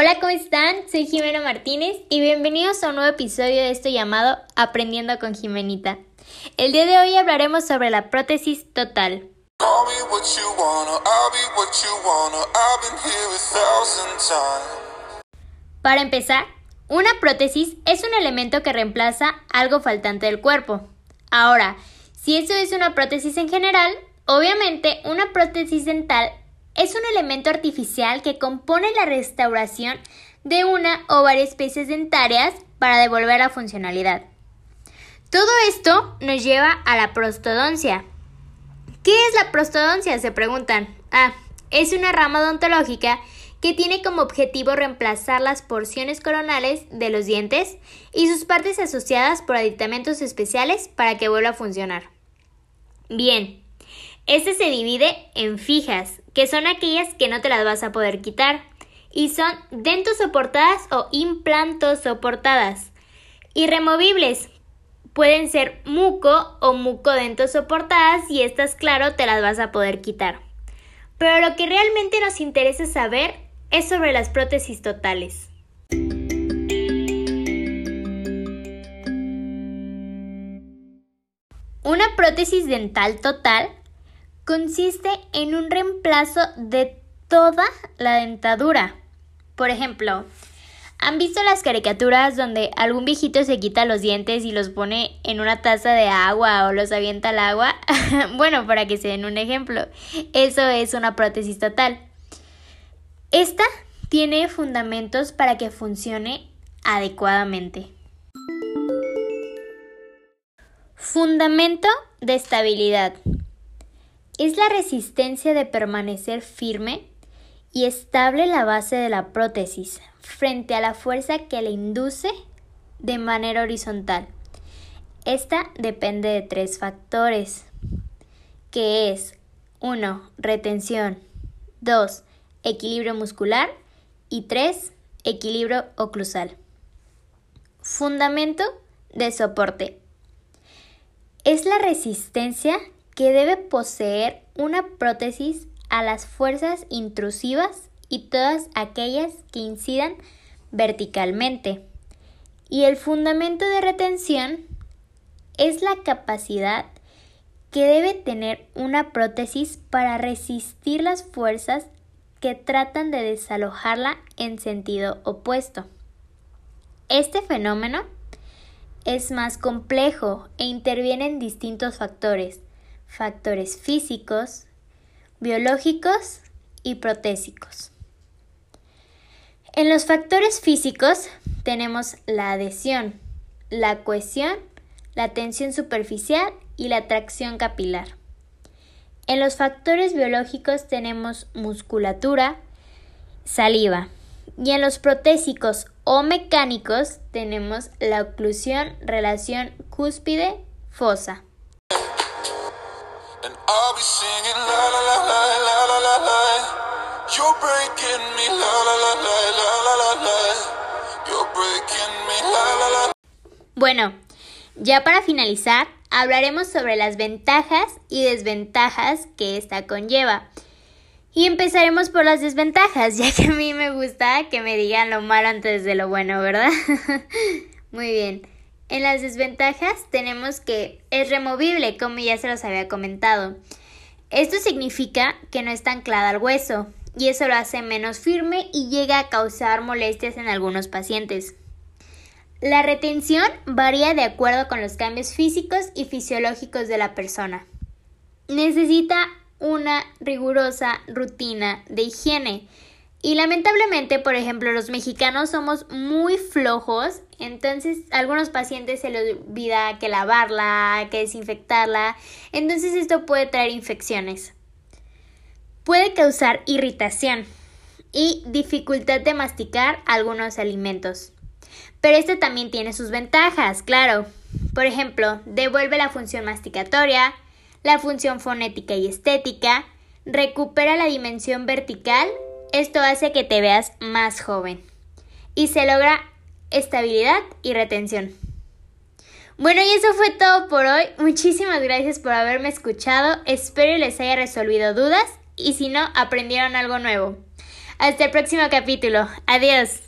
Hola, ¿cómo están? Soy Jimena Martínez y bienvenidos a un nuevo episodio de esto llamado Aprendiendo con Jimenita. El día de hoy hablaremos sobre la prótesis total. Para empezar, una prótesis es un elemento que reemplaza algo faltante del cuerpo. Ahora, si eso es una prótesis en general, obviamente una prótesis dental es un elemento artificial que compone la restauración de una o varias especies dentarias para devolver la funcionalidad. Todo esto nos lleva a la prostodoncia. ¿Qué es la prostodoncia? Se preguntan. Ah, es una rama odontológica que tiene como objetivo reemplazar las porciones coronales de los dientes y sus partes asociadas por aditamentos especiales para que vuelva a funcionar. Bien, este se divide en fijas, que son aquellas que no te las vas a poder quitar, y son dentosoportadas o implantosoportadas. Y removibles, pueden ser muco o mucodentosoportadas y estas, claro, te las vas a poder quitar. Pero lo que realmente nos interesa saber es sobre las prótesis totales. Una prótesis dental total consiste en un reemplazo de toda la dentadura. Por ejemplo, ¿han visto las caricaturas donde algún viejito se quita los dientes y los pone en una taza de agua o los avienta al agua? bueno, para que se den un ejemplo, eso es una prótesis total. Esta tiene fundamentos para que funcione adecuadamente. Fundamento de estabilidad es la resistencia de permanecer firme y estable la base de la prótesis frente a la fuerza que le induce de manera horizontal. Esta depende de tres factores, que es 1. Retención 2. Equilibrio muscular y 3. Equilibrio oclusal. Fundamento de soporte. Es la resistencia que debe poseer una prótesis a las fuerzas intrusivas y todas aquellas que incidan verticalmente. Y el fundamento de retención es la capacidad que debe tener una prótesis para resistir las fuerzas que tratan de desalojarla en sentido opuesto. Este fenómeno es más complejo e interviene en distintos factores, factores físicos, biológicos y protésicos. En los factores físicos tenemos la adhesión, la cohesión, la tensión superficial y la tracción capilar. En los factores biológicos tenemos musculatura, saliva. Y en los protésicos o mecánicos tenemos la oclusión, relación cúspide-fosa. Bueno, ya para finalizar, hablaremos sobre las ventajas y desventajas que esta conlleva. Y empezaremos por las desventajas, ya que a mí me gusta que me digan lo malo antes de lo bueno, ¿verdad? Muy bien. En las desventajas tenemos que es removible, como ya se los había comentado. Esto significa que no está anclada al hueso, y eso lo hace menos firme y llega a causar molestias en algunos pacientes. La retención varía de acuerdo con los cambios físicos y fisiológicos de la persona. Necesita una rigurosa rutina de higiene, y lamentablemente, por ejemplo, los mexicanos somos muy flojos, entonces a algunos pacientes se les olvida que lavarla, que desinfectarla, entonces esto puede traer infecciones. Puede causar irritación y dificultad de masticar algunos alimentos. Pero esto también tiene sus ventajas, claro. Por ejemplo, devuelve la función masticatoria, la función fonética y estética, recupera la dimensión vertical esto hace que te veas más joven y se logra estabilidad y retención. Bueno, y eso fue todo por hoy. Muchísimas gracias por haberme escuchado. Espero les haya resolvido dudas y si no, aprendieron algo nuevo. Hasta el próximo capítulo. Adiós.